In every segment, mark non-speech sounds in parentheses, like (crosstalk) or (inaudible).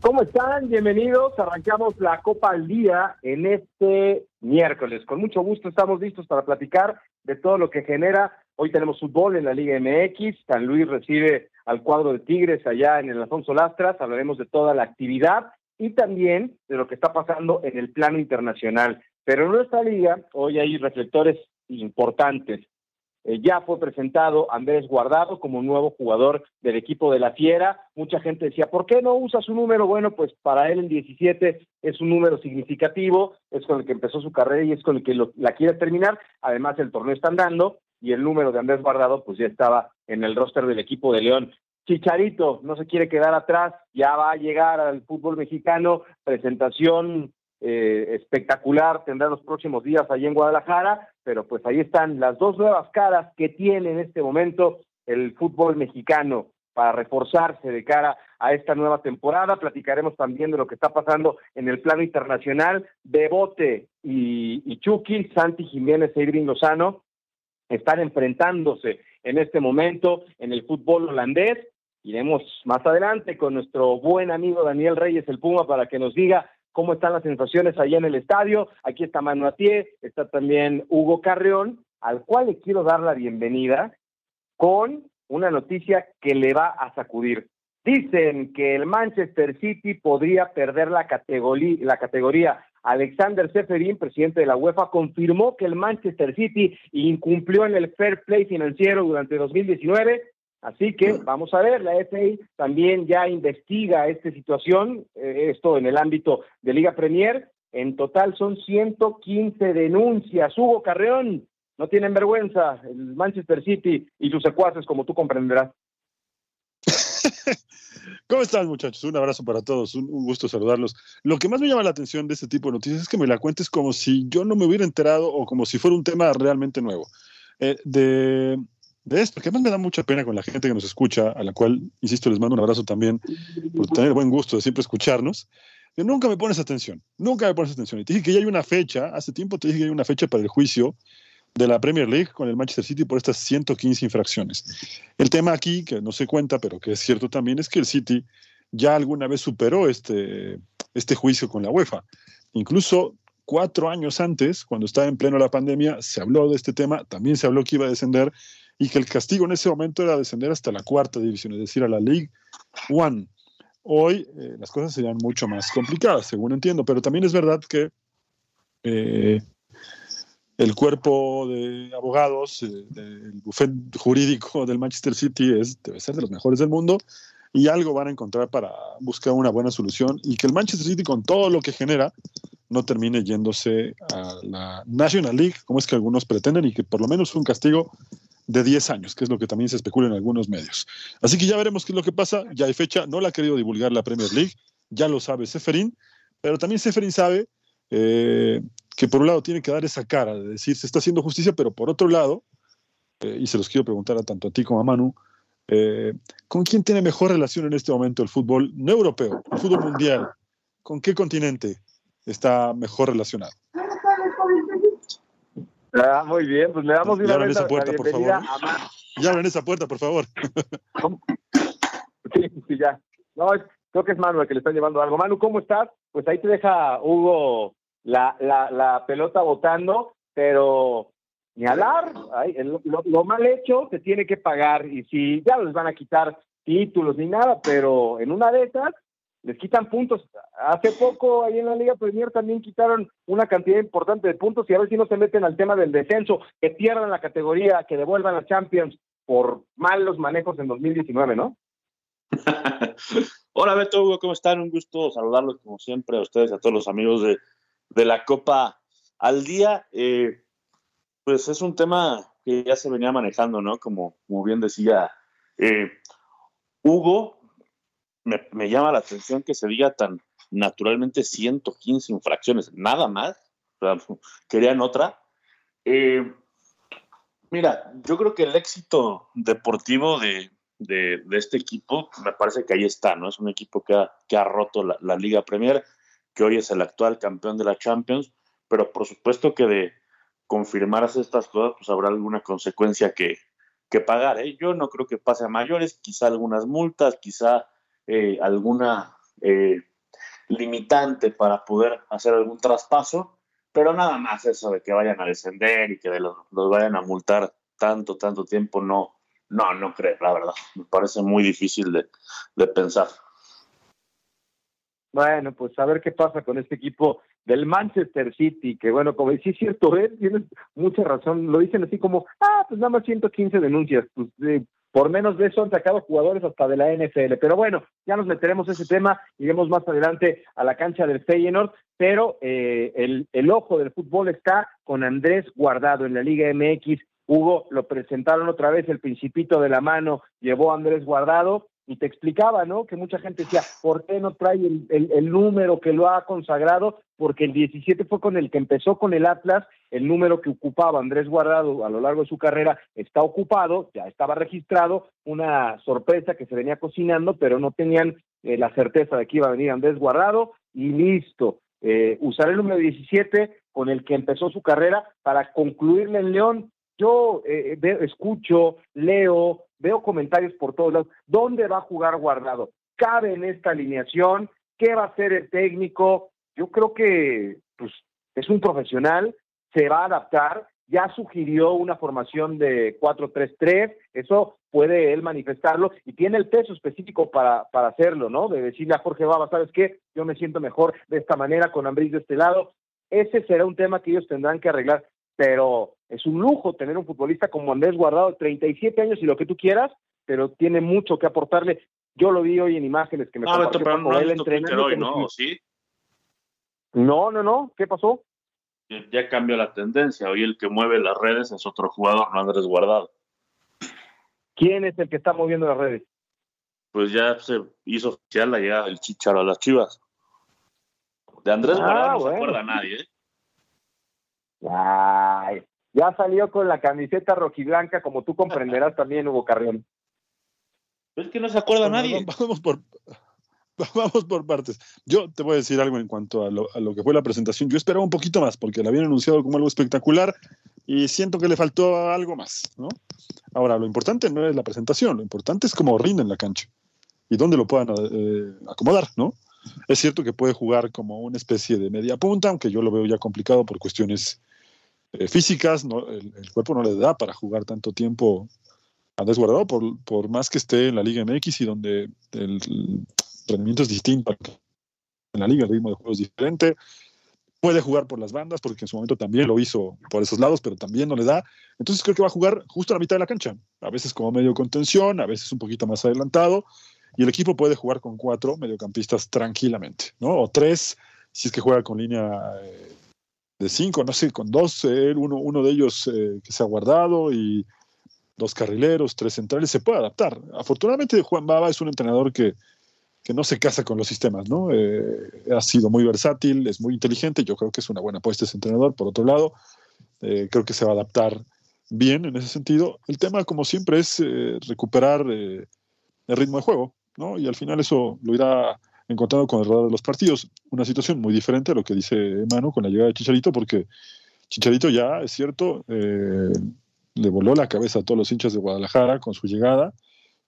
¿Cómo están? Bienvenidos. Arrancamos la Copa al Día en este miércoles. Con mucho gusto estamos listos para platicar de todo lo que genera. Hoy tenemos fútbol en la Liga MX. San Luis recibe al cuadro de Tigres allá en el Alfonso Lastras. Hablaremos de toda la actividad y también de lo que está pasando en el plano internacional. Pero en nuestra liga hoy hay reflectores importantes. Eh, ya fue presentado Andrés Guardado como nuevo jugador del equipo de la Fiera. Mucha gente decía, ¿por qué no usa su número? Bueno, pues para él el 17 es un número significativo, es con el que empezó su carrera y es con el que la quiere terminar. Además, el torneo está andando y el número de Andrés Guardado pues ya estaba en el roster del equipo de León. Chicharito no se quiere quedar atrás, ya va a llegar al fútbol mexicano, presentación eh, espectacular tendrá los próximos días allí en Guadalajara, pero pues ahí están las dos nuevas caras que tiene en este momento el fútbol mexicano para reforzarse de cara a esta nueva temporada. Platicaremos también de lo que está pasando en el plano internacional. Bebote y, y Chucky, Santi Jiménez e Irving Lozano están enfrentándose en este momento en el fútbol holandés. Iremos más adelante con nuestro buen amigo Daniel Reyes, el Puma, para que nos diga cómo están las sensaciones allá en el estadio. Aquí está Manu Atié, está también Hugo Carreón, al cual le quiero dar la bienvenida con una noticia que le va a sacudir. Dicen que el Manchester City podría perder la categoría, la categoría. Alexander Seferin, presidente de la UEFA, confirmó que el Manchester City incumplió en el fair play financiero durante 2019 Así que vamos a ver, la FA también ya investiga esta situación, eh, esto en el ámbito de Liga Premier. En total son 115 denuncias. Hugo Carreón, no tienen vergüenza el Manchester City y sus secuaces, como tú comprenderás. (laughs) ¿Cómo están, muchachos? Un abrazo para todos, un, gusto saludarlos. Lo que más me llama la atención de este tipo de noticias es que me la cuentes como si yo no me hubiera enterado o como si fuera un tema realmente nuevo. Eh, de, de esto, que además me da mucha pena con la gente que nos escucha, a la cual, insisto, les mando un abrazo también por tener buen gusto de siempre escucharnos, que nunca me pones atención, nunca me pones atención. Y te dije que ya hay una fecha, hace tiempo te dije que hay una fecha para el juicio de la Premier League con el Manchester City por estas 115 infracciones. El tema aquí, que no se cuenta, pero que es cierto también, es que el City ya alguna vez superó este, este juicio con la UEFA. Incluso cuatro años antes, cuando estaba en pleno la pandemia, se habló de este tema, también se habló que iba a descender y que el castigo en ese momento era descender hasta la cuarta división, es decir, a la League One. Hoy eh, las cosas serían mucho más complicadas, según entiendo, pero también es verdad que eh, el cuerpo de abogados eh, del bufet jurídico del Manchester City es, debe ser de los mejores del mundo y algo van a encontrar para buscar una buena solución y que el Manchester City con todo lo que genera no termine yéndose a la National League, como es que algunos pretenden, y que por lo menos un castigo de 10 años, que es lo que también se especula en algunos medios. Así que ya veremos qué es lo que pasa. Ya hay fecha, no la ha querido divulgar la Premier League, ya lo sabe Seferín, pero también Seferín sabe eh, que por un lado tiene que dar esa cara de decir se está haciendo justicia, pero por otro lado, eh, y se los quiero preguntar a tanto a ti como a Manu, eh, ¿con quién tiene mejor relación en este momento el fútbol no europeo, el fútbol mundial? ¿Con qué continente está mejor relacionado? Ah, muy bien, pues le damos una vez esa puerta, por favor. Ya abren esa puerta, por favor. sí, sí, ya. No, creo que es Manu el que le está llevando algo. Manu, ¿cómo estás? Pues ahí te deja Hugo la, la, la pelota botando, pero ni hablar. lo, lo, mal hecho se tiene que pagar y si ya les van a quitar títulos ni nada, pero en una de esas les quitan puntos. Hace poco ahí en la Liga Premier también quitaron una cantidad importante de puntos y a ver si no se meten al tema del descenso, que pierdan la categoría, que devuelvan a Champions por malos manejos en 2019, ¿no? (laughs) Hola Beto, Hugo, ¿cómo están? Un gusto saludarlos como siempre a ustedes a todos los amigos de, de la Copa al Día. Eh, pues es un tema que ya se venía manejando, ¿no? Como, como bien decía eh, Hugo, me, llama la atención que se diga tan naturalmente 115 infracciones, nada más. (laughs) Querían otra. Eh, mira, yo creo que el éxito deportivo de, de, este equipo me parece que ahí está, ¿no? Es un equipo que ha, que ha roto la, la Liga Premier, que hoy es el actual campeón de la Champions, pero por supuesto que de confirmarse estas cosas, pues habrá alguna consecuencia que, que pagar. ¿eh? Yo no creo que pase a mayores, quizá algunas multas, quizá eh, alguna eh, limitante para poder hacer algún traspaso, pero nada más eso de que vayan a descender y que los, vayan a multar tanto, tanto tiempo, no, no, no creo, la verdad. Me parece muy difícil de, de pensar. Bueno, pues a ver qué pasa con este equipo del Manchester City, que bueno, como sí es cierto, ¿eh? tienes mucha razón, lo dicen así como, ah, pues nada más 115 denuncias, pues eh, por menos de eso han sacado jugadores hasta de la NFL, pero bueno, ya nos meteremos ese tema, iremos más adelante a la cancha del Feyenoord, pero eh, el, el ojo del fútbol está con Andrés Guardado en la Liga MX, Hugo, lo presentaron otra vez, el principito de la mano llevó a Andrés Guardado, y te explicaba, ¿no? Que mucha gente decía, ¿por qué no trae el, el, el, número que lo ha consagrado? Porque el 17 fue con el que empezó con el Atlas, el número que ocupaba Andrés Guardado a lo largo de su carrera está ocupado, ya estaba registrado, una sorpresa que se venía cocinando, pero no tenían eh, la certeza de que iba a venir Andrés Guardado y listo. Eh, usaré el número 17 con el que empezó su carrera para concluirle en León. Yo eh, veo, escucho, leo, veo comentarios por todos lados. ¿Dónde va a jugar Guardado? ¿Cabe en esta alineación? ¿Qué va a hacer el técnico? Yo creo que pues, es un profesional, se va a adaptar. Ya sugirió una formación de 4-3-3, eso puede él manifestarlo y tiene el peso específico para, para hacerlo, ¿no? De decirle a Jorge Baba, ¿sabes qué? Yo me siento mejor de esta manera con Ambris de este lado. Ese será un tema que ellos tendrán que arreglar, pero es un lujo tener un futbolista como Andrés Guardado, 37 años y lo que tú quieras, pero tiene mucho que aportarle. Yo lo vi hoy en imágenes que me no, Beto, pero no él entrenando. Hoy, ¿no? ¿Sí? No, no, no. ¿Qué pasó? Ya cambió la tendencia. Hoy el que mueve las redes es otro jugador, no Andrés Guardado. ¿Quién es el que está moviendo las redes? Pues ya se hizo oficial la llegada del Chicharo a las Chivas. De Andrés ah, Guardado no bueno. se acuerda nadie, ¿eh? Ay, ya salió con la camiseta rojiblanca, como tú comprenderás (laughs) también, Hugo Carrión. Es que no se acuerda bueno, nadie. Vamos por, vamos por partes. Yo te voy a decir algo en cuanto a lo, a lo, que fue la presentación. Yo esperaba un poquito más, porque la habían anunciado como algo espectacular y siento que le faltó algo más, ¿no? Ahora, lo importante no es la presentación, lo importante es cómo rinde en la cancha y dónde lo puedan eh, acomodar, ¿no? Es cierto que puede jugar como una especie de media punta, aunque yo lo veo ya complicado por cuestiones eh, físicas, no, el, el, cuerpo no le da para jugar tanto tiempo a desguardado, por, por más que esté en la Liga MX y donde el, rendimiento es distinto. En la liga el ritmo de juego es diferente. Puede jugar por las bandas, porque en su momento también lo hizo por esos lados, pero también no le da. Entonces creo que va a jugar justo a la mitad de la cancha. A veces como medio contención, a veces un poquito más adelantado. Y el equipo puede jugar con cuatro mediocampistas tranquilamente, ¿no? O tres, si es que juega con línea eh, de cinco, no sé, con dos, eh, uno, uno de ellos eh, que se ha guardado y dos carrileros, tres centrales, se puede adaptar. Afortunadamente Juan Baba es un entrenador que, que no se casa con los sistemas, ¿no? Eh, ha sido muy versátil, es muy inteligente, yo creo que es una buena apuesta ese entrenador. Por otro lado, eh, creo que se va a adaptar bien en ese sentido. El tema, como siempre, es recuperar el ritmo de juego, ¿no? Y al final eso lo irá encontrando con el rodar de los partidos. Una situación muy diferente a lo que dice Manu con la llegada de Chicharito, porque Chicharito ya, es cierto, le voló la cabeza a todos los hinchas de Guadalajara con su llegada.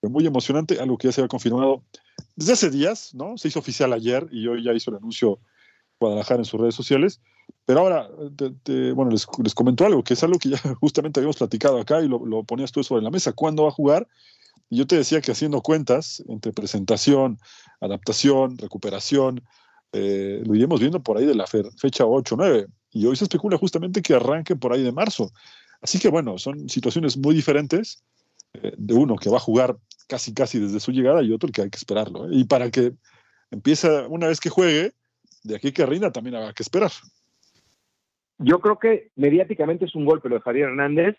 Fue muy emocionante, algo que ya se había confirmado desde hace días, ¿no? Se hizo oficial ayer y hoy ya hizo el anuncio Guadalajara en sus redes sociales. Pero ahora, te, te, bueno, les, les, comento algo, que es algo que ya (laughs) justamente habíamos platicado acá y lo, lo ponías tú sobre la mesa. ¿Cuándo va a jugar? Yo te decía que haciendo cuentas entre presentación, adaptación, recuperación, eh, lo iremos viendo por ahí de la fecha 8 9. Y hoy se especula justamente que arranque por ahí de marzo. Así que bueno, son situaciones muy diferentes, eh, de uno que va a jugar casi casi desde su llegada y otro que hay que esperarlo. ¿eh? Y para que empiece, una vez que juegue, de aquí que rinda también habrá que esperar. Yo creo que mediáticamente es un golpe lo de Javier Hernández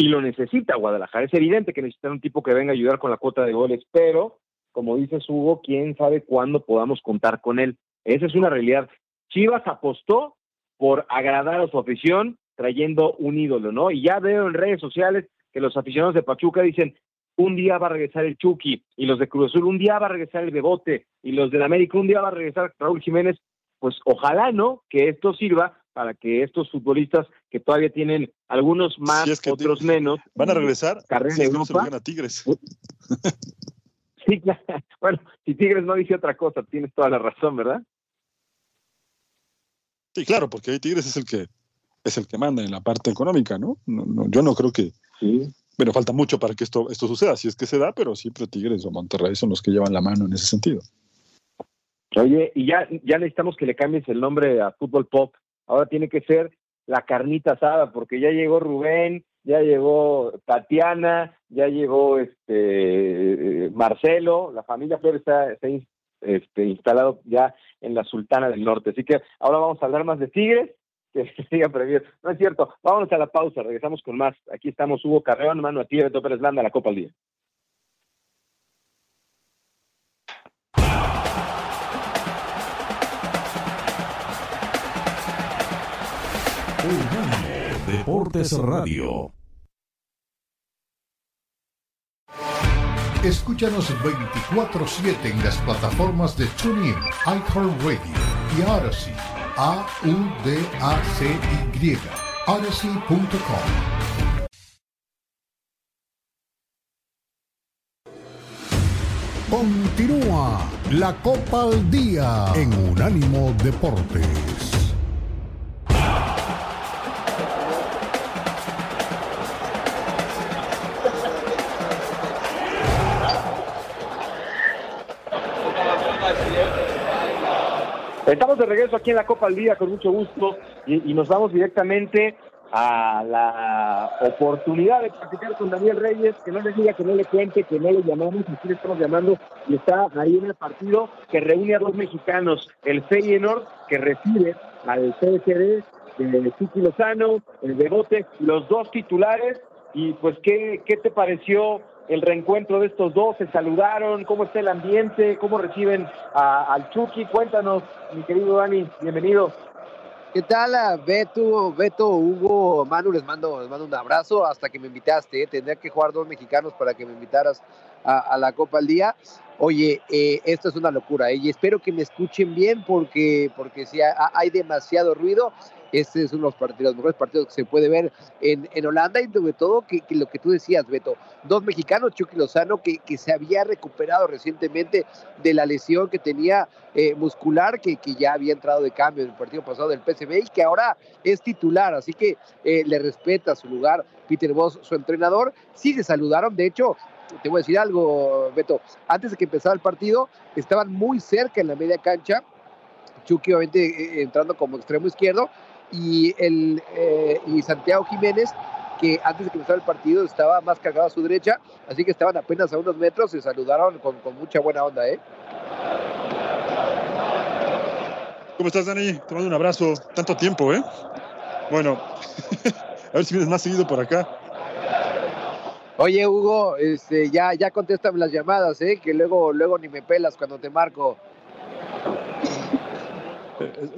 y lo necesita Guadalajara. Es evidente que necesita un tipo que venga a ayudar con la cuota de goles, pero como dices Hugo, quién sabe cuándo podamos contar con él. Esa es una realidad. Chivas apostó por agradar a su afición trayendo un ídolo, ¿no? Y ya veo en redes sociales que los aficionados de Pachuca dicen, un día va a regresar el Chucky, y los de Cruz Azul, un día va a regresar el Bebote, y los de América, un día va a regresar Raúl Jiménez. Pues ojalá, ¿no? Que esto sirva para que estos futbolistas que todavía tienen algunos más, otros menos, van a regresar. Carrera si Europa. a Tigres. Sí, (laughs) claro. Bueno, si Tigres no dice otra cosa, tienes toda la razón, ¿verdad? Sí, claro, porque ahí Tigres es el que es el que manda en la parte económica, ¿no? no, yo no creo que. Sí. Pero falta mucho para que esto, esto suceda, si es que se da, pero siempre Tigres o Monterrey son los que llevan la mano en ese sentido. Oye, y ya, ya necesitamos que le cambies el nombre a Fútbol Pop. Ahora tiene que ser la carnita asada, porque ya llegó Rubén, ya llegó Tatiana, ya llegó este Marcelo, la familia Flores está, está este, instalado ya en la Sultana del Norte. Así que ahora vamos a hablar más de Tigres (laughs) que siga previo. No es cierto. Vámonos a la pausa. Regresamos con más. Aquí estamos Hugo Carreón, mano a ti, Beto Pérez Landa, la Copa al Día. Deportes Radio. Escúchanos 24-7 en las plataformas de TuneIn, iHeartRadio y Odyssey. A-U-D-A-C-Y. Odyssey.com. Continúa la Copa al Día en Unánimo Deportes. Estamos de regreso aquí en la Copa al Día con mucho gusto y, nos vamos directamente a la oportunidad de practicar con Daniel Reyes, que no le diga, que no le cuente, que no le llamamos, aquí le estamos llamando, y está ahí en el partido que reúne a dos mexicanos, el Feyenoord, que recibe al CSD, el Chiqui Lozano, el Bebote, los dos titulares, y pues, ¿qué, qué te pareció el reencuentro de estos dos? ¿Se saludaron? ¿Cómo está el ambiente? ¿Cómo reciben al Chucky? Cuéntanos, mi querido Dani, bienvenido. ¿Qué tal, Beto, Beto, Hugo, Manu? Les mando, les mando un abrazo hasta que me invitaste. ¿eh? Tendría que jugar dos mexicanos para que me invitaras a, la Copa al Día. Oye, eh, esto es una locura ¿eh? y espero que me escuchen bien porque, porque si hay demasiado ruido este es uno de los, partidos, mejores partidos que se puede ver en, en Holanda y sobre todo que, lo que tú decías, Beto, dos mexicanos, Chucky Lozano, que, que se había recuperado recientemente de la lesión que tenía eh, muscular, que, que ya había entrado de cambio en el partido pasado del PSV y que ahora es titular, así que eh, le respeta su lugar Peter Voss, su entrenador. Sí se saludaron, de hecho, te voy a decir algo, Beto, antes de que empezara el partido, estaban muy cerca en la media cancha, Chucky obviamente eh, entrando como extremo izquierdo, y, el, eh, y Santiago Jiménez, que antes de comenzar el partido estaba más cargado a su derecha, así que estaban apenas a unos metros, se saludaron con, con mucha buena onda. ¿eh? ¿Cómo estás, Dani? Te mando un abrazo. Tanto tiempo, ¿eh? Bueno, (laughs) a ver si vienes más seguido por acá. Oye, Hugo, este, ya, ya contéstame las llamadas, ¿eh? Que luego, luego ni me pelas cuando te marco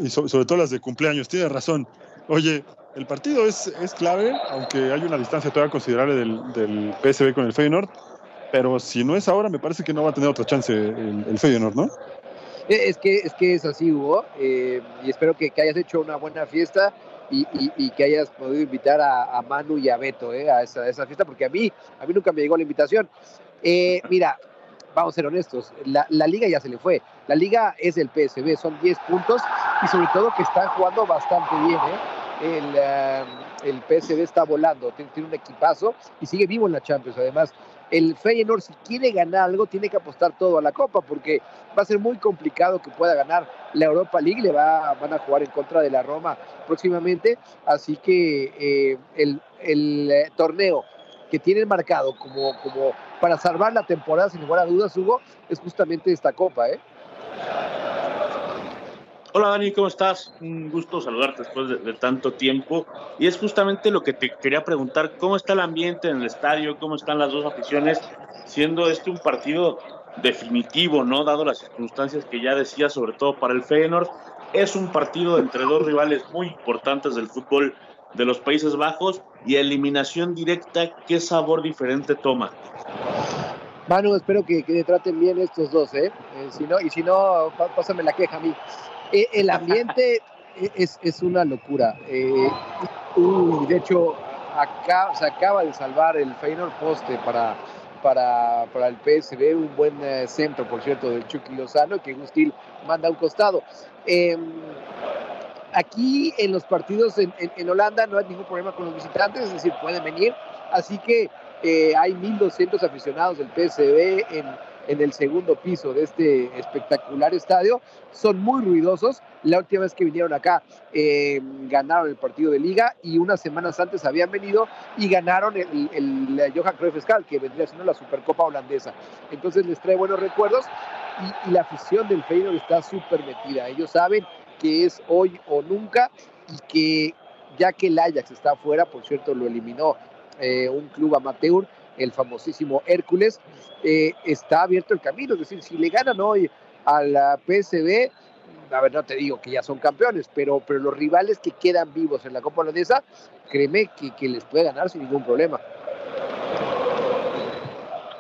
sobre, todo las de cumpleaños, tienes razón. Oye, el partido es, es clave, aunque hay una distancia todavía considerable del, del PSV con el Feyenoord, pero si no es ahora, me parece que no va a tener otra chance el, Feyenoord, ¿no? Eh, es que, es que es así, Hugo, eh, y espero que, hayas hecho una buena fiesta y, y, que hayas podido invitar a, Manu y a Beto eh, a, esa, a, esa, fiesta, porque a mí, a mí nunca me llegó la invitación. mira, vamos a ser honestos, la, la, liga ya se le fue. La liga es el PSB, son 10 puntos y sobre todo que están jugando bastante bien. ¿eh? El, uh, el PSV está volando, tiene, un equipazo y sigue vivo en la Champions. Además, el Feyenoord, si quiere ganar algo, tiene que apostar todo a la Copa porque va a ser muy complicado que pueda ganar la Europa League. Le va, van a jugar en contra de la Roma próximamente. Así que eh, el, el eh, torneo que tienen marcado como, como para salvar la temporada, sin lugar a dudas, Hugo, es justamente esta copa, ¿eh? Hola Dani, ¿cómo estás? Un gusto saludarte después de, tanto tiempo. Y es justamente lo que te quería preguntar, ¿cómo está el ambiente en el estadio? ¿Cómo están las dos aficiones? Siendo este un partido definitivo, ¿no? Dado las circunstancias que ya decía, sobre todo para el Feyenoord. Es un partido entre dos rivales muy importantes del fútbol de los Países Bajos y eliminación directa, ¿qué sabor diferente toma? Manu, espero que, que traten bien estos dos, ¿eh? eh si no, y si no, pásame la queja a mí. Eh, el ambiente (laughs) es, es, una locura. Eh, de hecho, acá, se acaba de salvar el Feyenoord poste para, para, para el PSV, un buen eh, centro, por cierto, del Chucky Lozano, que Gustil manda a un costado. Em, aquí en los partidos en, en, Holanda no hay ningún problema con los visitantes, es decir, pueden venir. Así que hay 1.200 aficionados del PSV en en el segundo piso de este espectacular estadio. Son muy ruidosos. La última vez que vinieron acá eh, ganaron el partido de liga y unas semanas antes habían venido y ganaron el, el, Johan Cruyff que vendría siendo la Supercopa holandesa. Entonces les trae buenos recuerdos y, la afición del Feyenoord está súper metida. Ellos saben que es hoy o nunca y que ya que el Ajax está afuera, por cierto, lo eliminó eh, un club amateur, el famosísimo Hércules, eh, está abierto el camino. Es decir, si le ganan hoy a la PSB, a ver, no te digo que ya son campeones, pero, pero los rivales que quedan vivos en la Copa Holandesa, créeme que, que les puede ganar sin ningún problema.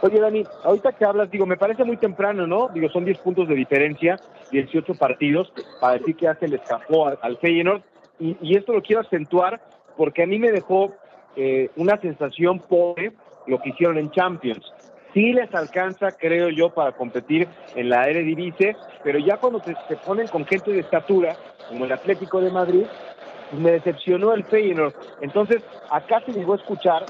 Oye, Dani, ahorita que hablas, digo, me parece muy temprano, ¿no? Digo, son 10 puntos de diferencia, 18 partidos, para decir que ya se le escapó al, Feyenoord. Y, esto lo quiero acentuar porque a mí me dejó eh, una sensación pobre lo que hicieron en Champions. Sí les alcanza, creo yo, para competir en la Eredivisie, pero ya cuando se, ponen con gente de estatura, como el Atlético de Madrid, pues me decepcionó el Feyenoord. Entonces, acá se llegó a escuchar,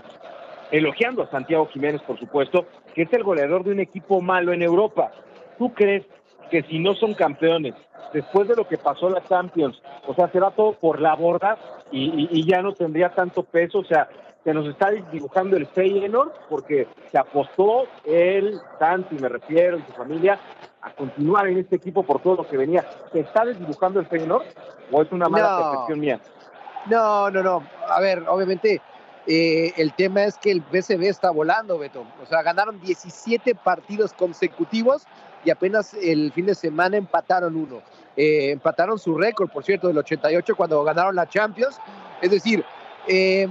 elogiando a Santiago Jiménez, por supuesto, que es el goleador de un equipo malo en Europa. ¿Tú crees que si no son campeones, después de lo que pasó la Champions, o sea, se va todo por la borda y, y ya no tendría tanto peso? O sea, se nos está dibujando el Feyenoord porque se apostó él, Santi, me refiero, y su familia, a continuar en este equipo por todo lo que venía. ¿Se está desdibujando el Feyenoord o es una mala percepción mía? No, no, no. A ver, obviamente eh, el tema es que el BCB está volando, Beto. O sea, ganaron 17 partidos consecutivos y apenas el fin de semana empataron uno. Eh, empataron su récord, por cierto, del 88 cuando ganaron la Champions. Es decir, eh,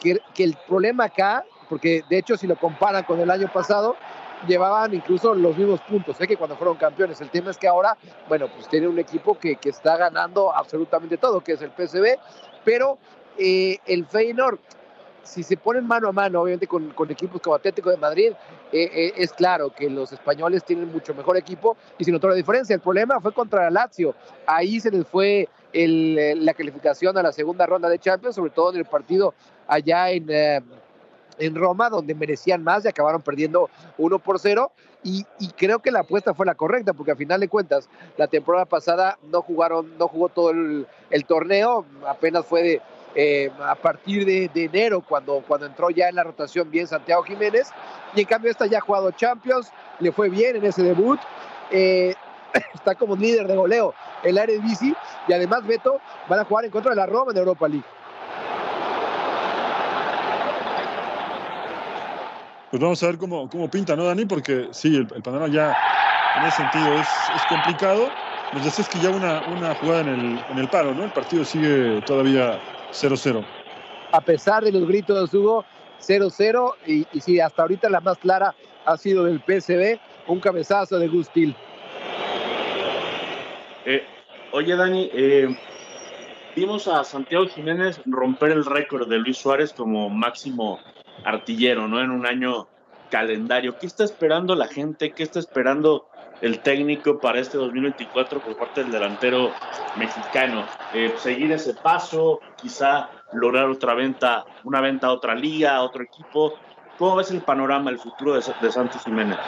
que, el problema acá, porque de hecho si lo comparan con el año pasado, llevaban incluso los mismos puntos sé que cuando fueron campeones. El tema es que ahora, bueno, pues tiene un equipo que, que está ganando absolutamente todo, que es el PSV, pero eh, el Feyenoord, si se ponen mano a mano, obviamente con, equipos como Atlético de Madrid, eh, eh, es claro que los españoles tienen mucho mejor equipo y sin otra diferencia. El problema fue contra Lazio. Ahí se les fue el, la calificación a la segunda ronda de Champions, sobre todo en el partido allá en, eh, Roma, donde merecían más y acabaron perdiendo 1 por 0. Y, creo que la apuesta fue la correcta, porque a final de cuentas, la temporada pasada no jugaron, no jugó todo el, torneo, apenas fue de, eh, a partir de, enero, cuando, cuando entró ya en la rotación bien Santiago Jiménez, y en cambio esta ya ha jugado Champions, le fue bien en ese debut, eh, (coughs) está como líder de goleo el área de bici, y además Beto van a jugar en contra de la Roma en Europa League. pues vamos a ver cómo, cómo pinta, ¿no, Dani? Porque sí, el, panorama ya en ese sentido es, es complicado. Nos decías que ya una, una jugada en el, en el paro, ¿no? El partido sigue todavía 0-0. A pesar de los gritos, Hugo, 0-0. Y, y sí, hasta ahorita la más clara ha sido del PSB, un cabezazo de Gustil. Eh, oye, Dani, eh, vimos a Santiago Jiménez romper el récord de Luis Suárez como máximo artillero, ¿no? En un año calendario. ¿Qué está esperando la gente? ¿Qué está esperando el técnico para este 2024 por parte del delantero mexicano? Eh, seguir ese paso, quizá lograr otra venta, una venta a otra liga, a otro equipo. ¿Cómo ves el panorama, el futuro de, Santos Jiménez?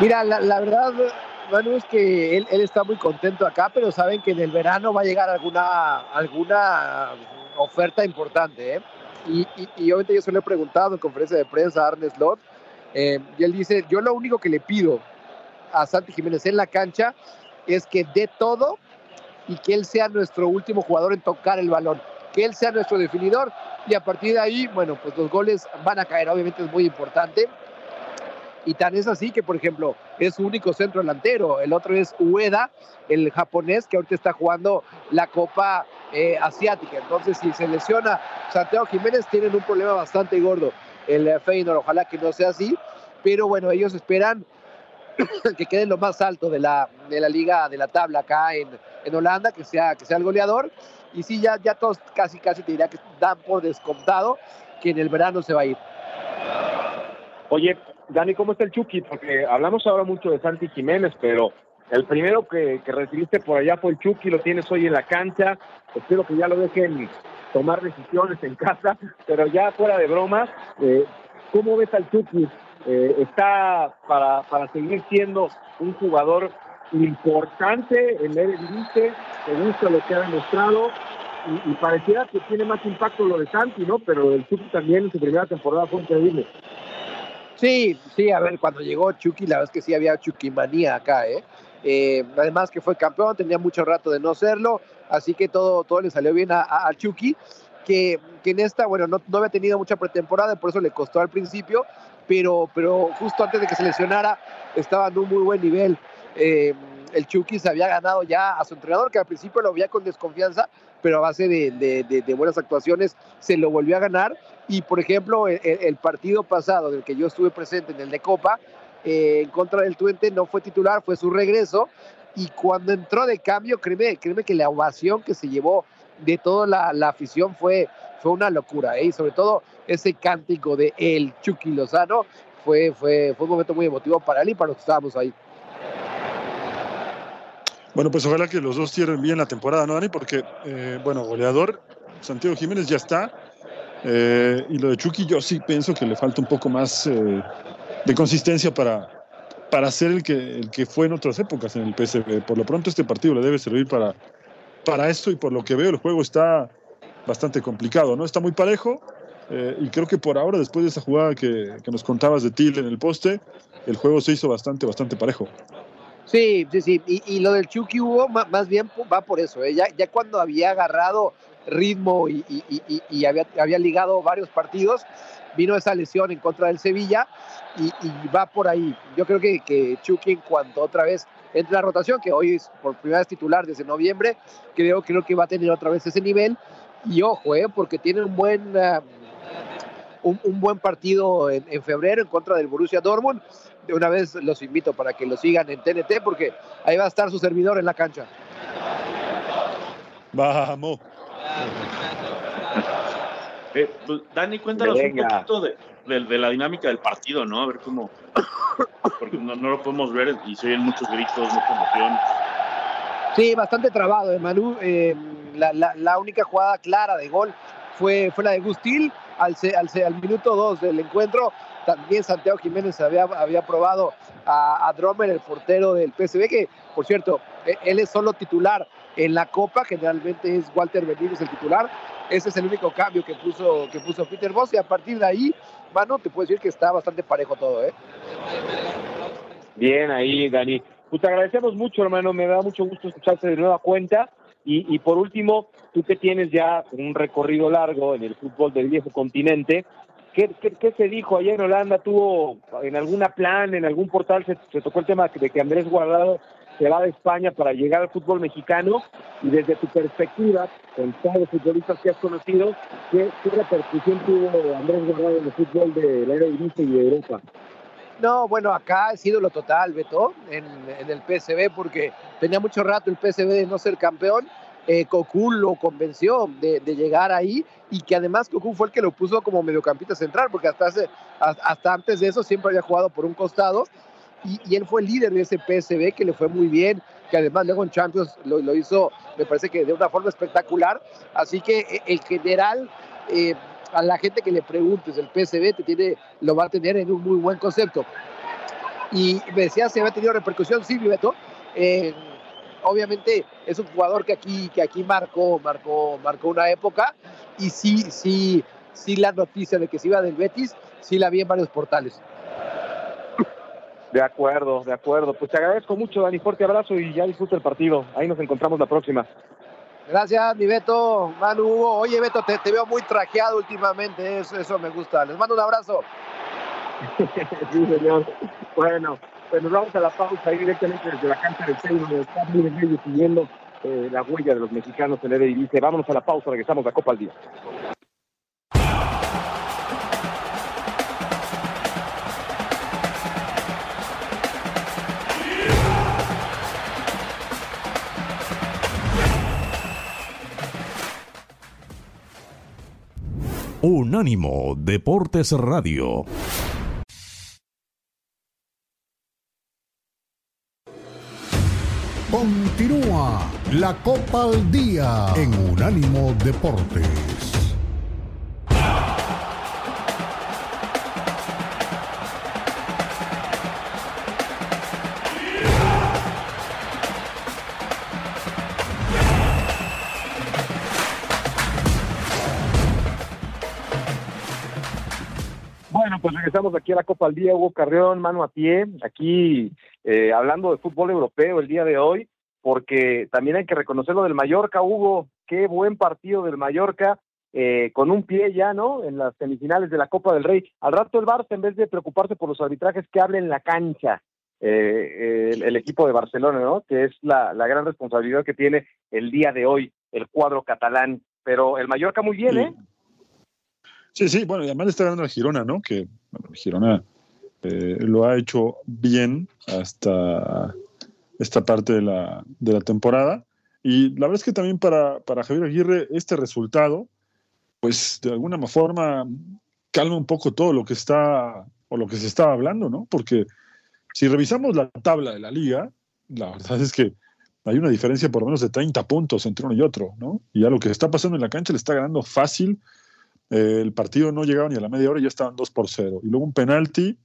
Mira, la, verdad, Manu, es que él, él, está muy contento acá, pero saben que en el verano va a llegar alguna, alguna oferta importante, ¿eh? Y, y, obviamente yo se lo he preguntado en conferencia de prensa a Arne Slot, eh, y él dice, yo lo único que le pido a Santi Jiménez en la cancha es que dé todo y que él sea nuestro último jugador en tocar el balón, que él sea nuestro definidor y a partir de ahí, bueno, pues los goles van a caer, obviamente es muy importante. Y tan es así que, por ejemplo, es su único centro delantero. El otro es Ueda, el japonés que ahorita está jugando la Copa eh, Asiática. Entonces, si se lesiona Santiago Jiménez, tienen un problema bastante gordo. El eh, Feyenoord, ojalá que no sea así. Pero bueno, ellos esperan (laughs) que quede lo más alto de la, de la liga, de la tabla acá en, en Holanda, que sea, que sea el goleador. Y sí, ya, ya todos casi, casi te diría que dan por descontado que en el verano se va a ir. Oye, Dani, ¿cómo está el Chucky? Porque hablamos ahora mucho de Santi Jiménez, pero el primero que, recibiste por allá fue el Chucky, lo tienes hoy en la cancha. Espero que ya lo dejen tomar decisiones en casa, pero ya fuera de bromas, eh, ¿cómo ves al Chucky? Eh, ¿Está para, para seguir siendo un jugador importante en el Eredivisie? ¿Te gusta lo que ha demostrado? Y, y, pareciera que tiene más impacto lo de Santi, ¿no? Pero el Chucky también en su primera temporada fue increíble. Sí, sí, a ver, cuando llegó Chucky, la verdad es que sí había Chucky manía acá, ¿eh? ¿eh? además que fue campeón, tenía mucho rato de no serlo, así que todo, todo le salió bien a, Chucky, que, que, en esta, bueno, no, no había tenido mucha pretemporada, por eso le costó al principio, pero, pero justo antes de que se lesionara estaba en un muy buen nivel. Eh, el Chucky se había ganado ya a su entrenador, que al principio lo veía con desconfianza, pero a base de, buenas actuaciones se lo volvió a ganar. Y por ejemplo, el, partido pasado del que yo estuve presente en el de Copa, eh, en contra del Twente, no fue titular, fue su regreso. Y cuando entró de cambio, créeme, créeme que la ovación que se llevó de toda la, afición fue, fue una locura. ¿eh? Y sobre todo ese cántico de El Chucky Lozano fue, fue, fue un momento muy emotivo para él y para los que estábamos ahí. Bueno, pues ojalá que los dos cierren bien la temporada, ¿no, Dani? Porque, eh, bueno, goleador, Santiago Jiménez ya está. Eh, y lo de Chucky, yo sí pienso que le falta un poco más eh, de consistencia para, para ser el que, el que fue en otras épocas en el PSV. Por lo pronto, este partido le debe servir para, para eso y por lo que veo, el juego está bastante complicado, ¿no? Está muy parejo. Y creo que por ahora, después de esa jugada que, que nos contabas de Til en el poste, el juego se hizo bastante, bastante parejo. Sí, sí, sí. Y, lo del Chucky Hugo más bien va por eso. ¿eh? Ya, cuando había agarrado ritmo y, y había, había, ligado varios partidos, vino esa lesión en contra del Sevilla y, va por ahí. Yo creo que, que Chucky, en cuanto otra vez entre la rotación, que hoy es por primera vez titular desde noviembre, creo, creo que va a tener otra vez ese nivel. Y ojo, ¿eh? porque tiene un buen. Ah, un, buen partido en, en febrero en contra del Borussia Dortmund de una vez los invito para que lo sigan en TNT porque ahí va a estar su servidor en la cancha. Vamos. Eh, pues, Dani, cuéntanos un poquito de, la dinámica del partido, ¿no? A ver cómo. Porque no, lo podemos ver y se oyen muchos gritos, mucha emoción. Sí, bastante trabado, eh, Manu. Eh, la, única jugada clara de gol fue, fue la de Gustil al, al, al minuto 2 del encuentro. También Santiago Jiménez había, había probado a, a Dromer, el portero del PSV, que por cierto, e, él es solo titular en la Copa, generalmente es Walter Benítez el titular. Ese es el único cambio que puso, que puso Peter Boss y a partir de ahí, mano, te puedo decir que está bastante parejo todo, ¿eh? Bien ahí, Dani. Pues te agradecemos mucho, hermano. Me da mucho gusto escucharte de nueva cuenta. Y, y, por último, tú que tienes ya un recorrido largo en el fútbol del viejo continente, ¿Qué, qué, se dijo ayer en Holanda? ¿Tuvo en alguna plan, en algún portal se, tocó el tema de que Andrés Guardado se va de España para llegar al fútbol mexicano? Y desde tu perspectiva, con todos los futbolistas que has conocido, ¿qué, repercusión tuvo Andrés Guardado en el fútbol de la Eredivisie y de Europa? No, bueno, acá ha sido lo total, Beto, en, en el PSV, porque tenía mucho rato el PSV de no ser campeón eh, lo convenció de, llegar ahí y que además Cocu fue el que lo puso como mediocampista central, porque hasta, hasta antes de eso siempre había jugado por un costado y, él fue el líder de ese PSB que le fue muy bien, que además luego en Champions lo, hizo, me parece que de una forma espectacular. Así que eh, el general, eh, a la gente que le preguntes, el PSB te tiene, lo va a tener en un muy buen concepto. Y me decía, ¿se había tenido repercusión? Sí, Beto. Eh, obviamente es un jugador que aquí, que aquí marcó, marcó, marcó una época y sí, sí, sí la noticia de que se iba del Betis, sí la vi en varios portales. De acuerdo, de acuerdo. Pues te agradezco mucho, Dani. Fuerte abrazo y ya disfruta el partido. Ahí nos encontramos la próxima. Gracias, mi Beto, Manu Hugo. Oye, Beto, te, veo muy trajeado últimamente, eso, eso me gusta. Les mando un abrazo. (laughs) sí, señor. Bueno, pues nos vamos a la pausa ahí directamente desde la cancha del Seino, donde está Miguel siguiendo eh, la huella de los mexicanos en el dice, Vámonos a la pausa, regresamos a Copa al Día. Unánimo Deportes Radio. Continúa la Copa al Día en Unánimo Deportes. Regresamos aquí a la Copa al Día, Hugo Carrión, mano a pie, aquí eh, hablando de fútbol europeo el día de hoy, porque también hay que reconocer lo del Mallorca, Hugo, qué buen partido del Mallorca, eh, con un pie ya, ¿no? En las semifinales de la Copa del Rey. Al rato el Barça, en vez de preocuparse por los arbitrajes, que hable en la cancha eh, el, equipo de Barcelona, ¿no? Que es la, la gran responsabilidad que tiene el día de hoy el cuadro catalán. Pero el Mallorca muy bien, ¿eh? Sí, sí, bueno, y además está ganando a Girona, ¿no? Que Girona eh, lo ha hecho bien hasta esta parte de la, de la temporada. Y la verdad es que también para, para Javier Aguirre este resultado, pues de alguna forma calma un poco todo lo que está o lo que se estaba hablando, ¿no? Porque si revisamos la tabla de la liga, la verdad es que hay una diferencia por lo menos de 30 puntos entre uno y otro, ¿no? Y a lo que está pasando en la cancha le está ganando fácil eh, el partido no llegaba ni a la media hora y ya estaban 2 por 0. Y luego un penalti,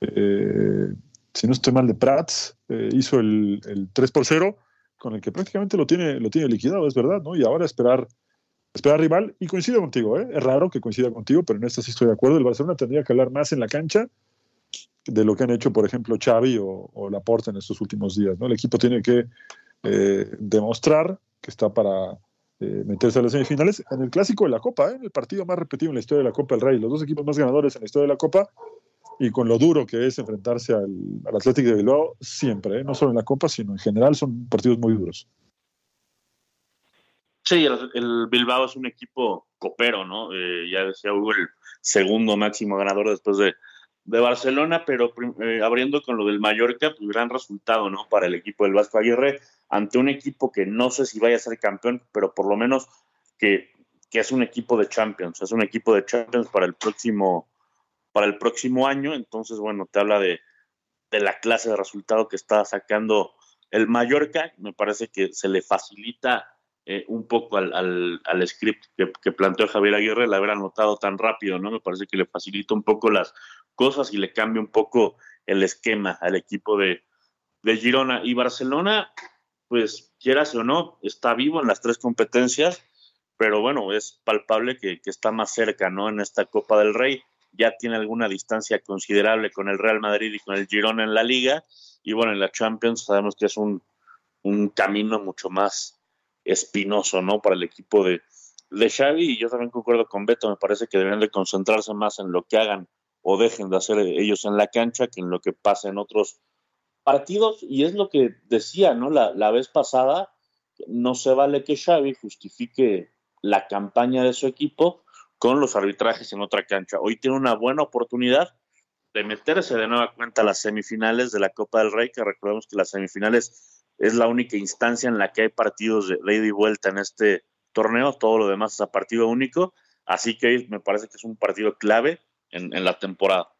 eh, si no estoy mal, de Prats, eh, hizo el, el, 3 por 0, con el que prácticamente lo tiene, lo tiene liquidado, es verdad, ¿no? Y ahora esperar, esperar rival. Y coincido contigo. Es raro que coincida contigo, pero en esta sí estoy de acuerdo. El Barcelona tendría que hablar más en la cancha de lo que han hecho, por ejemplo, Xavi o, o Laporta en estos últimos días, ¿no? El equipo tiene que demostrar que está para eh, meterse a las semifinales en el clásico de la Copa, ¿eh? el partido más repetido en la historia de la Copa del Rey, los dos equipos más ganadores en la historia de la Copa y con lo duro que es enfrentarse al, Atlético de Bilbao siempre, ¿eh? no solo en la Copa, sino en general son partidos muy duros. Sí, el, Bilbao es un equipo copero, ¿no? ya decía Hugo, el segundo máximo ganador después de, de Barcelona, pero abriendo con lo del Mallorca, pues gran resultado, ¿no? Para el equipo del Vasco Aguirre ante un equipo que no sé si vaya a ser campeón, pero por lo menos que, es un equipo de Champions, es un equipo de Champions para el próximo, para el próximo año. Entonces, bueno, te habla de, la clase de resultado que está sacando el Mallorca. Me parece que se le facilita eh, un poco al, al, script que, planteó Javier Aguirre el haber anotado tan rápido, ¿no? Me parece que le facilita un poco las cosas y le cambia un poco el esquema al equipo de, de Girona. Y Barcelona, pues quieras o no, está vivo en las tres competencias, pero bueno, es palpable que, está más cerca, ¿no? En esta Copa del Rey, ya tiene alguna distancia considerable con el Real Madrid y con el Girona en la liga, y bueno, en la Champions sabemos que es un, camino mucho más espinoso, ¿no? Para el equipo de, de Xavi, y yo también concuerdo con Beto, me parece que deberían de concentrarse más en lo que hagan o dejen de hacer ellos en la cancha que en lo que pasa en otros partidos, y es lo que decía, ¿no? La, la vez pasada, no se vale que Xavi justifique la campaña de su equipo con los arbitrajes en otra cancha. Hoy tiene una buena oportunidad de meterse de nueva cuenta a las semifinales de la Copa del Rey, que recordemos que las semifinales es la única instancia en la que hay partidos de, ida y vuelta en este torneo, todo lo demás es a partido único, así que me parece que es un partido clave en, en la temporada.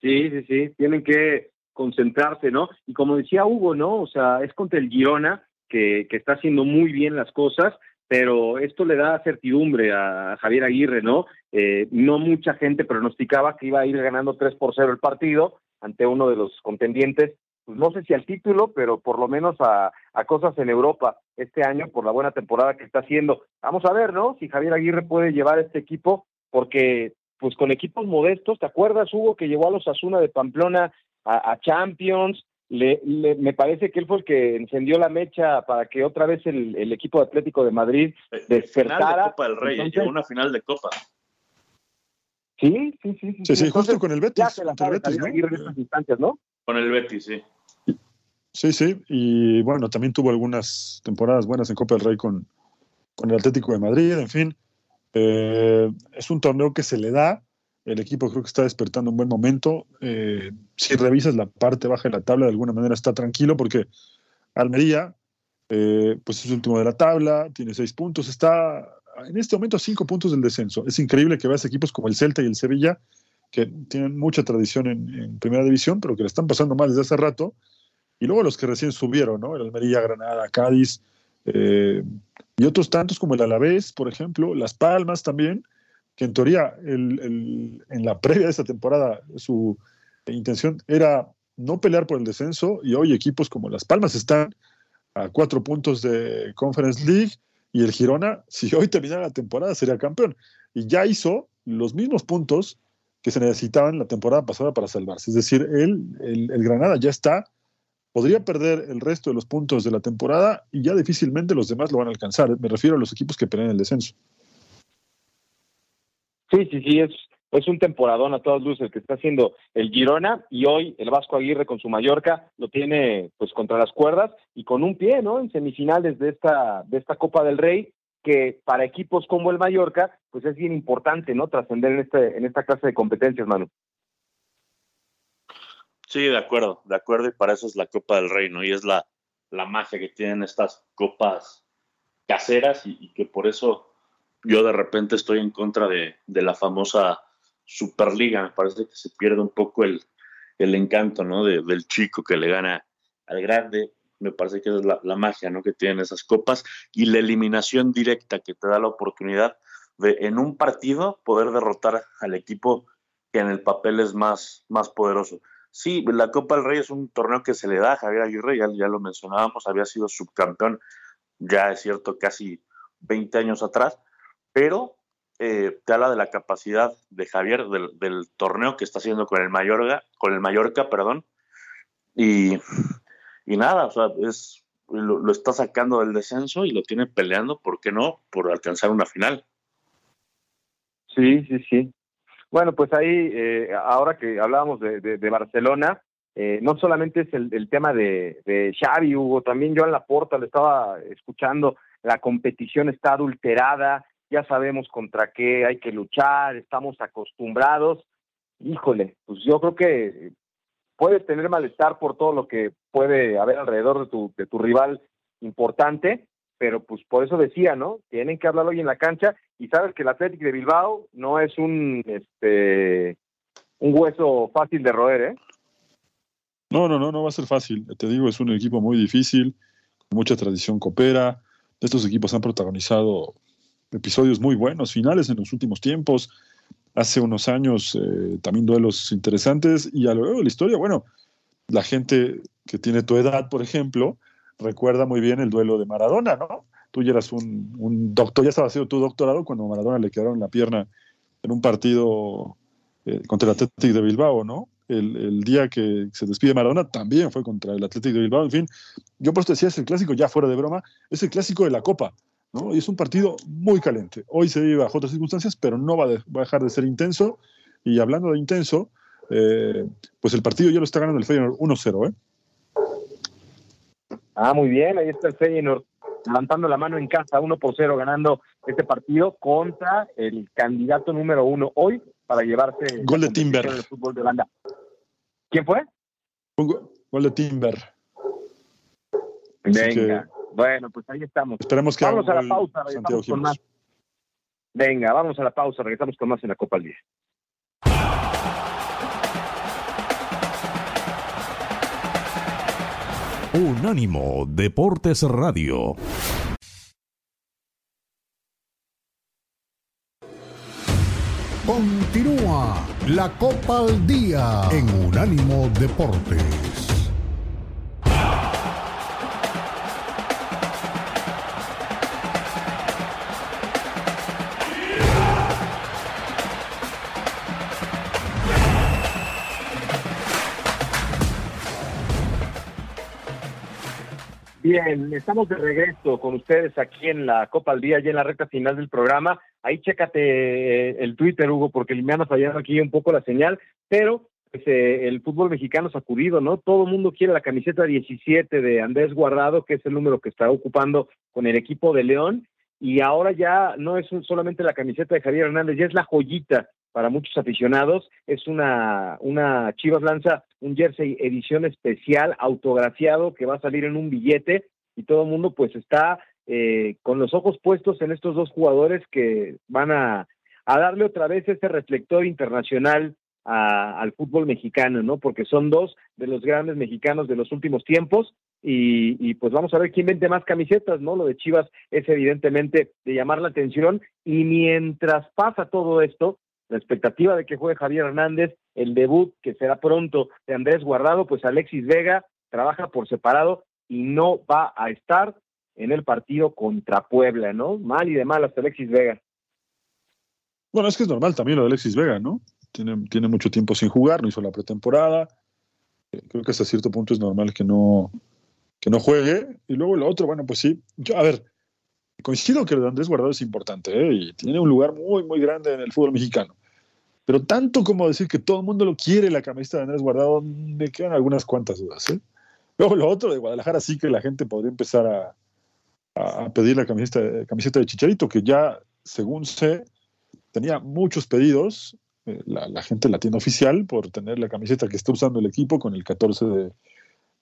Sí, sí, sí, tienen que concentrarse, ¿no? Y como decía Hugo, ¿no? O sea, es contra el Girona que, que está haciendo muy bien las cosas, pero esto le da certidumbre a Javier Aguirre, ¿no? Eh, no mucha gente pronosticaba que iba a ir ganando 3 por 0 el partido ante uno de los contendientes pues no sé si al título, pero por lo menos a, a cosas en Europa este año por la buena temporada que está haciendo. Vamos a ver, ¿no? Si Javier Aguirre puede llevar este equipo, porque pues con equipos modestos, ¿te acuerdas, Hugo, que llevó a los Asuna de Pamplona a, a Champions? Le, le, me parece que él fue el que encendió la mecha para que otra vez el, el equipo Atlético de Madrid despertara. Final de Copa del Rey, Entonces, llegó una final de Copa. Sí, sí, sí. Sí, sí, sí justo con el Betis. Ya se la contra el sabe Betis, Javier Aguirre en estas instancias, ¿no? Con el Betis, sí. Sí, sí, y bueno, también tuvo algunas temporadas buenas en Copa del Rey con, con el Atlético de Madrid, en fin. Eh, es un torneo que se le da, el equipo creo que está despertando un buen momento. Eh, si revisas la parte baja de la tabla, de alguna manera está tranquilo porque Almería, eh, pues es último de la tabla, tiene seis puntos, está en este momento a cinco puntos del descenso. Es increíble que veas equipos como el Celta y el Sevilla, que tienen mucha tradición en, en primera división, pero que le están pasando mal desde hace rato y luego los que recién subieron, ¿no? El Almería, Granada, Cádiz, eh, y otros tantos como el Alavés, por ejemplo, Las Palmas también, que en teoría el, el, en la previa de esta temporada su intención era no pelear por el descenso y hoy equipos como Las Palmas están a cuatro puntos de Conference League y el Girona, (laughs) si hoy terminara la temporada, sería campeón. Y ya hizo los mismos puntos que se necesitaban la temporada pasada para salvarse. Es decir, él, el, el Granada ya está podría perder el resto de los puntos de la temporada y ya difícilmente los demás lo van a alcanzar. Me refiero a los equipos que pelean el descenso. Sí, sí, sí, es, es un temporadón a todas luces que está haciendo el Girona y hoy el Vasco Aguirre con su Mallorca lo tiene pues contra las cuerdas y con un pie, ¿no? En semifinales de esta, de esta Copa del Rey que para equipos como el Mallorca pues es bien importante, ¿no? Trascender en, este, en esta clase de competencias, Manu. Sí, de acuerdo, de acuerdo, y para eso es la Copa del Rey, ¿no? Y es la, la magia que tienen estas copas caseras y, y, que por eso yo de repente estoy en contra de, de, la famosa Superliga. Me parece que se pierde un poco el, el encanto, ¿no? De, del chico que le gana al grande. Me parece que es la, la, magia, ¿no? Que tienen esas copas y la eliminación directa que te da la oportunidad de en un partido poder derrotar al equipo que en el papel es más, más poderoso. Sí, la Copa del Rey es un torneo que se le da a Javier Aguirre, ya, ya lo mencionábamos, había sido subcampeón, ya es cierto, casi 20 años atrás, pero eh, te habla de la capacidad de Javier del, torneo que está haciendo con el Mallorca, con el Mallorca, perdón, y, y nada, es, lo, está sacando del descenso y lo tiene peleando, ¿por qué no? Por alcanzar una final. Sí, sí, sí. Bueno, pues ahí, eh, ahora que hablábamos de, Barcelona, eh, no solamente es el, tema de, de, Xavi, Hugo, también Joan Laporta, le estaba escuchando, la competición está adulterada, ya sabemos contra qué hay que luchar, estamos acostumbrados. Híjole, pues yo creo que puedes tener malestar por todo lo que puede haber alrededor de tu, de tu rival importante, pero pues por eso decía, ¿no? Tienen que hablarlo hoy en la cancha y sabes que el Atlético de Bilbao no es un este un hueso fácil de roer, ¿eh? No, no, no, no va a ser fácil. Te digo, es un equipo muy difícil, mucha tradición coopera. Estos equipos han protagonizado episodios muy buenos, finales en los últimos tiempos. Hace unos años eh, también duelos interesantes y a lo largo de la historia, bueno, la gente que tiene tu edad, por ejemplo, recuerda muy bien el duelo de Maradona, ¿no? Tú ya eras un, doctor, ya estaba haciendo tu doctorado cuando a Maradona le quedaron la pierna en un partido eh, contra el Atlético de Bilbao, ¿no? El, día que se despide Maradona también fue contra el Atlético de Bilbao. En fin, yo por esto decía, es el clásico, ya fuera de broma, es el clásico de la Copa, ¿no? Y es un partido muy caliente. Hoy se vive bajo otras circunstancias, pero no va, de, va a dejar de ser intenso. Y hablando de intenso, eh, pues el partido ya lo está ganando el Feyenoord 1-0, ¿eh? Ah, muy bien, ahí está el Feyenoord levantando la mano en casa, 1 por 0, ganando este partido contra el candidato número uno hoy para llevarse gol de Timber el fútbol de Holanda. ¿Quién fue? Un gol de Timber. Venga, bueno, pues ahí estamos. Esperemos que vamos a la pausa, regresamos con más. Venga, vamos a la pausa, regresamos con más en la Copa al Día. Unánimo Deportes Radio. Continúa la Copa al Día en Unánimo Deportes. Bien, estamos de regreso con ustedes aquí en la Copa al Día, ya en la recta final del programa. Ahí chécate eh, el Twitter, Hugo, porque me han fallado aquí un poco la señal, pero pues, eh, el fútbol mexicano sacudido, ¿no? Todo el mundo quiere la camiseta 17 de Andrés Guardado, que es el número que está ocupando con el equipo de León, y ahora ya no es solamente la camiseta de Javier Hernández, ya es la joyita para muchos aficionados. Es una, una Chivas lanza un jersey edición especial autografiado que va a salir en un billete y todo el mundo pues está eh, con los ojos puestos en estos dos jugadores que van a, a darle otra vez ese reflector internacional al fútbol mexicano, ¿no? Porque son dos de los grandes mexicanos de los últimos tiempos y, y, pues vamos a ver quién vende más camisetas, ¿no? Lo de Chivas es evidentemente de llamar la atención y mientras pasa todo esto, la expectativa de que juegue Javier Hernández, el debut que será pronto de Andrés Guardado, pues Alexis Vega trabaja por separado y no va a estar en el partido contra Puebla, ¿no? Mal y de mal hasta Alexis Vega. Bueno, es que es normal también lo de Alexis Vega, ¿no? Tiene, tiene mucho tiempo sin jugar, no hizo la pretemporada. Eh, creo que hasta cierto punto es normal que no, que no juegue. Y luego lo otro, bueno, pues sí. Yo, a ver, coincido que lo de Andrés Guardado es importante ¿eh? y tiene un lugar muy, muy grande en el fútbol mexicano. Pero tanto como decir que todo el mundo lo quiere, la camiseta de Andrés Guardado, me quedan algunas cuantas dudas. ¿eh? Luego lo otro de Guadalajara sí que la gente podría empezar a, a pedir la camiseta, camiseta de Chicharito, que ya, según sé, tenía muchos pedidos, eh, la, gente la tiene oficial, por tener la camiseta que está usando el equipo con el 14 de,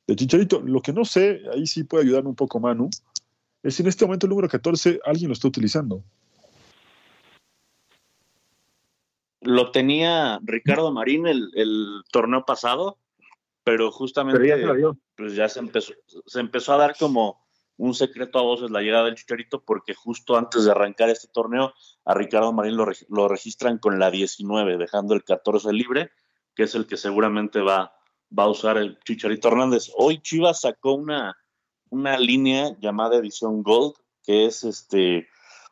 de Chicharito. Lo que no sé, ahí sí puede ayudarme un poco Manu, es si en este momento el número 14 alguien lo está utilizando. Lo tenía Ricardo Marín el, el torneo pasado, pero justamente ya pues ya se empezó, se empezó a dar como un secreto a voces la llegada del Chicharito porque justo antes de arrancar este torneo a Ricardo Marín lo, lo registran con la 19, dejando el 14 libre, que es el que seguramente va, va a usar el Chicharito Hernández. Hoy Chivas sacó una, una línea llamada edición Gold, que es este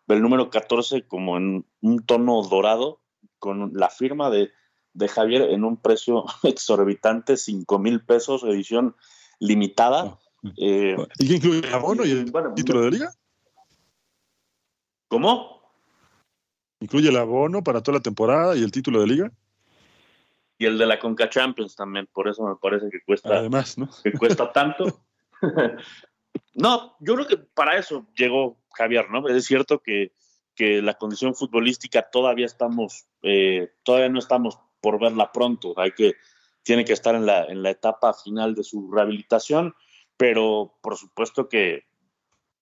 el número 14 como en un tono dorado, con la firma de, de Javier en un precio (laughs) exorbitante, 5 mil pesos, edición limitada. Ah, eh, ¿Y qué incluye el abono y el bueno, título de liga? ¿Cómo? ¿Incluye el abono para toda la temporada y el título de liga? Y el de la Conca Champions también, por eso me parece que cuesta, Además, ¿no? que cuesta tanto. (laughs) no, yo creo que para eso llegó Javier, ¿no? Es cierto que que la condición futbolística todavía estamos, eh, todavía no estamos por verla pronto. Hay que, tiene que estar en la, en la etapa final de su rehabilitación, pero por supuesto que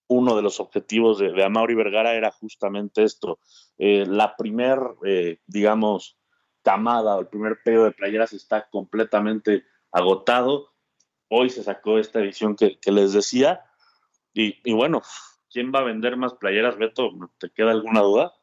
uno de los objetivos de, de Amaury Vergara era justamente esto. Eh, la primer, eh, digamos, camada o el primer pedido de playeras está completamente agotado. Hoy se sacó esta edición que, que les decía. Y, y bueno, ¿quién va a vender más playeras, Beto? ¿Te queda alguna duda?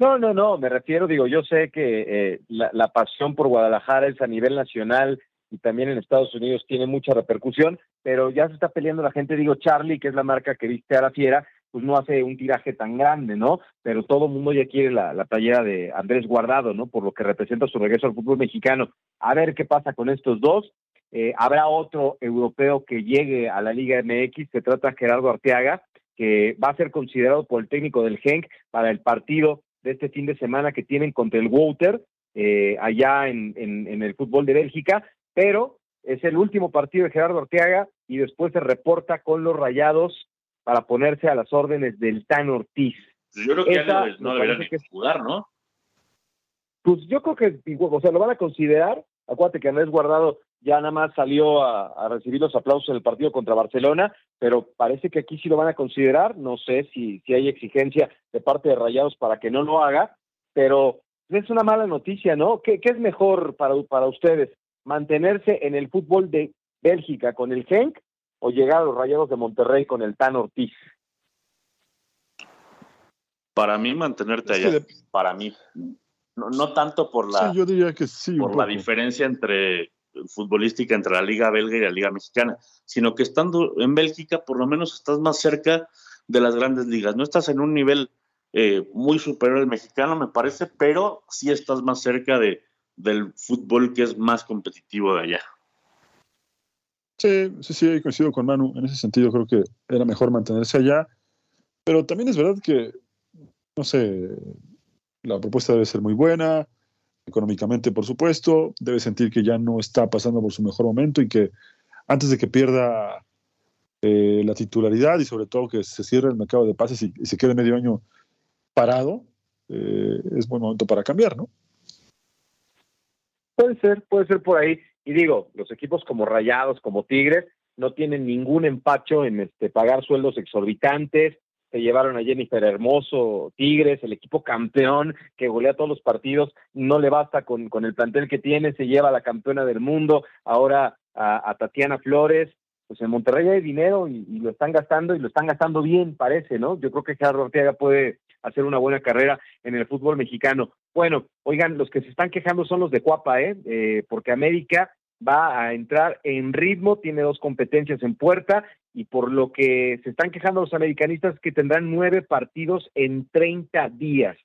No, no, no, me refiero, digo, yo sé que eh, la, la, pasión por Guadalajara es a nivel nacional y también en Estados Unidos tiene mucha repercusión, pero ya se está peleando la gente, digo, Charlie, que es la marca que viste a la fiera, pues no hace un tiraje tan grande, ¿no? Pero todo el mundo ya quiere la, la playera de Andrés Guardado, ¿no? Por lo que representa su regreso al fútbol mexicano. A ver qué pasa con estos dos. Eh, habrá otro europeo que llegue a la Liga MX, se trata de Gerardo Arteaga, que va a ser considerado por el técnico del Genk para el partido de este fin de semana que tienen contra el Wouter, eh, allá en, en, en, el fútbol de Bélgica, pero es el último partido de Gerardo Arteaga y después se reporta con los rayados para ponerse a las órdenes del Tan Ortiz. Pues yo creo que Esa, no, no deberían que jugar, ¿no? Pues yo creo que, o sea, lo van a considerar. Acuérdate que Andrés Guardado ya nada más salió a, a, recibir los aplausos en el partido contra Barcelona, pero parece que aquí sí lo van a considerar, no sé si, si hay exigencia de parte de Rayados para que no lo haga, pero es una mala noticia, ¿no? ¿Qué, qué es mejor para, para ustedes? ¿Mantenerse en el fútbol de Bélgica con el Genk o llegar a los Rayados de Monterrey con el Tan Ortiz? Para mí mantenerte allá, para mí. No, no, tanto por la, sí, yo diría que sí, por la diferencia entre futbolística entre la Liga Belga y la Liga Mexicana, sino que estando en Bélgica, por lo menos estás más cerca de las grandes ligas. No estás en un nivel eh, muy superior al mexicano, me parece, pero sí estás más cerca de, del fútbol que es más competitivo de allá. Sí, sí, sí, coincido con Manu. En ese sentido creo que era mejor mantenerse allá. Pero también es verdad que, no sé, la propuesta debe ser muy buena, económicamente por supuesto, debe sentir que ya no está pasando por su mejor momento y que antes de que pierda eh, la titularidad y sobre todo que se cierre el mercado de pases y, se quede medio año parado, eh, es buen momento para cambiar, ¿no? Puede ser, puede ser por ahí. Y digo, los equipos como Rayados, como Tigres, no tienen ningún empacho en este, pagar sueldos exorbitantes. Se llevaron a Jennifer Hermoso, Tigres, el equipo campeón que golea todos los partidos, no le basta con, con el plantel que tiene, se lleva a la campeona del mundo, ahora a, Tatiana Flores. Pues en Monterrey hay dinero y, lo están gastando y lo están gastando bien, parece, ¿no? Yo creo que Gerardo Ortega puede hacer una buena carrera en el fútbol mexicano. Bueno, oigan, los que se están quejando son los de Cuapa, ¿eh? eh porque América va a entrar en ritmo, tiene dos competencias en puerta y por lo que se están quejando los americanistas que tendrán nueve partidos en 30 días.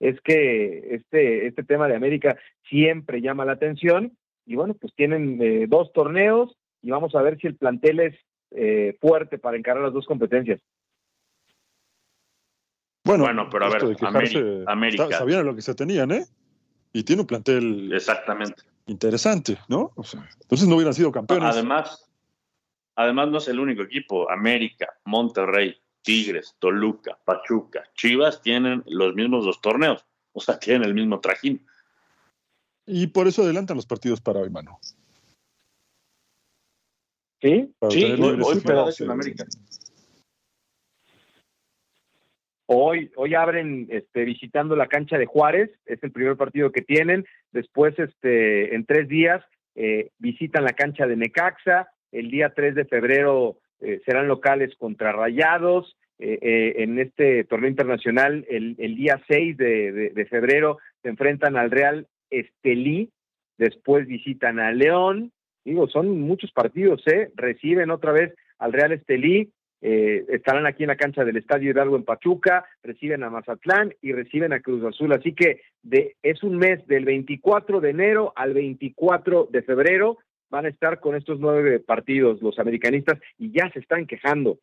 Es que este, este tema de América siempre llama la atención y bueno, pues tienen eh, dos torneos y vamos a ver si el plantel es eh, fuerte para encarar las dos competencias. Bueno, bueno pero a ver, América, sabían lo que se tenían, ¿eh? Y tiene un plantel exactamente interesante, ¿no? entonces no hubieran sido campeones. Además, además no es el único equipo. América, Monterrey, Tigres, Toluca, Pachuca, Chivas tienen los mismos dos torneos, o sea, tienen el mismo trajín. Y por eso adelantan los partidos para hoy, mano. Sí, sí, hoy, en América. Hoy, hoy abren este, visitando la cancha de Juárez, es el primer partido que tienen. Después, este, en tres días, eh, visitan la cancha de Necaxa. El día 3 de febrero eh, serán locales contra Rayados. Eh, en este torneo internacional, el, día 6 de, febrero, se enfrentan al Real Estelí. Después visitan a León. Digo, son muchos partidos, ¿eh? Reciben otra vez al Real Estelí eh, estarán aquí en la cancha del Estadio Hidalgo en Pachuca, reciben a Mazatlán y reciben a Cruz Azul. Así que de, es un mes del 24 de enero al 24 de febrero. Van a estar con estos nueve partidos los americanistas y ya se están quejando.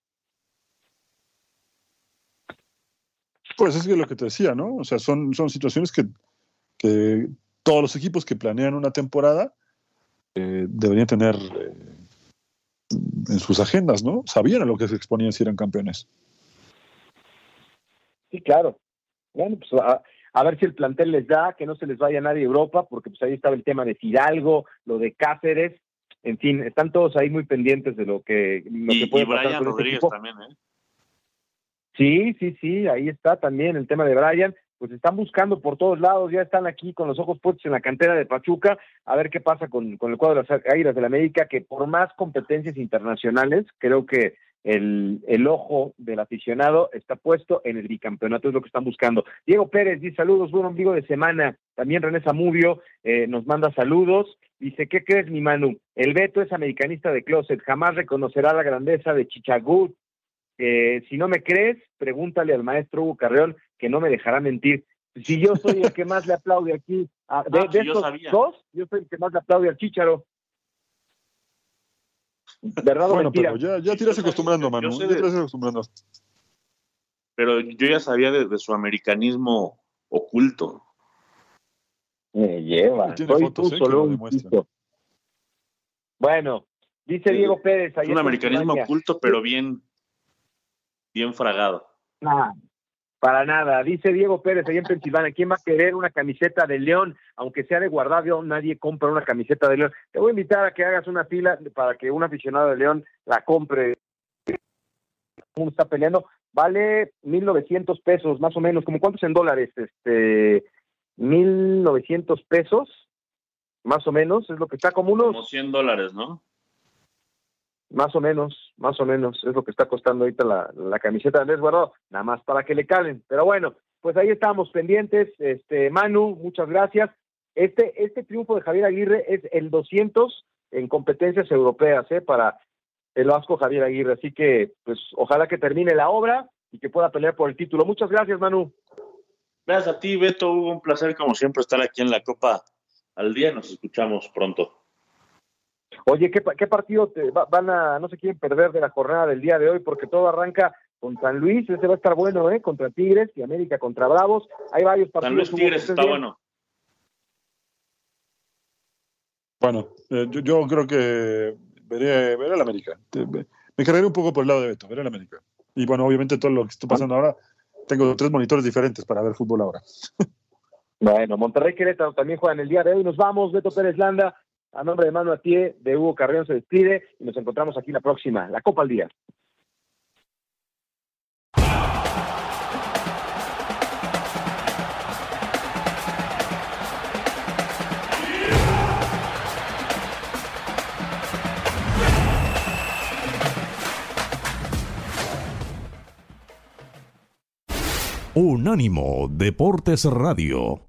Pues es que lo que te decía, ¿no? O sea, son, son situaciones que, que todos los equipos que planean una temporada eh, deberían tener eh, en sus agendas, ¿no? Sabían a lo que se exponían si eran campeones. Sí, claro. Bueno, pues a, ver si el plantel les da, que no se les vaya nadie a Europa, porque pues ahí estaba el tema de Fidalgo, lo de Cáceres, en fin, están todos ahí muy pendientes de lo que, lo y, que puede Brian este Rodríguez también, ¿eh? Sí, sí, sí, ahí está también el tema de Brian. Pues están buscando por todos lados, ya están aquí con los ojos puestos en la cantera de Pachuca, a ver qué pasa con, con el cuadro de las Águilas de la América, que por más competencias internacionales, creo que el, el, ojo del aficionado está puesto en el bicampeonato, es lo que están buscando. Diego Pérez dice saludos, buen ombligo de semana. También René Zamudio eh, nos manda saludos. Dice, ¿qué crees, mi Manu? El Beto es americanista de closet, jamás reconocerá la grandeza de Chichagut. Eh, si no me crees, pregúntale al maestro Hugo Carreón que no me dejará mentir. Si yo soy el que más le aplaude aquí, a, de, estos dos, yo soy el que más le aplaude al Chicharo. ¿Verdad bueno, pero ya, ya te irás acostumbrando, Manu. Ya te acostumbrando. Pero yo ya sabía de, su americanismo oculto. Me lleva. Soy fotos, solo Bueno, dice Diego Pérez. Es un americanismo oculto, pero bien, bien fragado. Ah, para nada. Dice Diego Pérez, allá en Pensilvania, ¿quién va a querer una camiseta de León? Aunque sea de guardado, nadie compra una camiseta de León. Te voy a invitar a que hagas una fila para que un aficionado de León la compre. Está peleando. Vale 1.900 pesos, más o menos. ¿Como cuántos en dólares? Este, 1.900 pesos, más o menos. Es lo que está como unos... Como 100 dólares, ¿no? Más o menos, más o menos, es lo que está costando ahorita la, la camiseta de Andrés Guardado, nada más para que le calen. Pero bueno, pues ahí estamos pendientes. Este, Manu, muchas gracias. Este, este triunfo de Javier Aguirre es el 200 en competencias europeas, ¿eh? Para el Vasco Javier Aguirre. Así que, pues, ojalá que termine la obra y que pueda pelear por el título. Muchas gracias, Manu. Gracias a ti, Beto. Hubo un placer, como siempre, estar aquí en la Copa al día. Nos escuchamos pronto. Oye, ¿qué, qué partido te van a, no se quieren perder de la jornada del día de hoy? Porque todo arranca con San Luis, ese va a estar bueno, ¿eh? Contra Tigres y América contra Bravos. Hay varios partidos. San Luis Tigres está bueno. Bueno, eh, yo, yo, creo que veré, veré el América. Me cargaré un poco por el lado de Beto, veré el América. Y bueno, obviamente todo lo que está pasando ahora, tengo tres monitores diferentes para ver fútbol ahora. (laughs) Bueno, Monterrey Querétaro también juegan el día de hoy. Nos vamos, Beto Pérez Landa. A nombre de Manu Atié, de Hugo Carrión se despide y nos encontramos aquí la próxima, la Copa al Día. Unánimo Deportes Radio.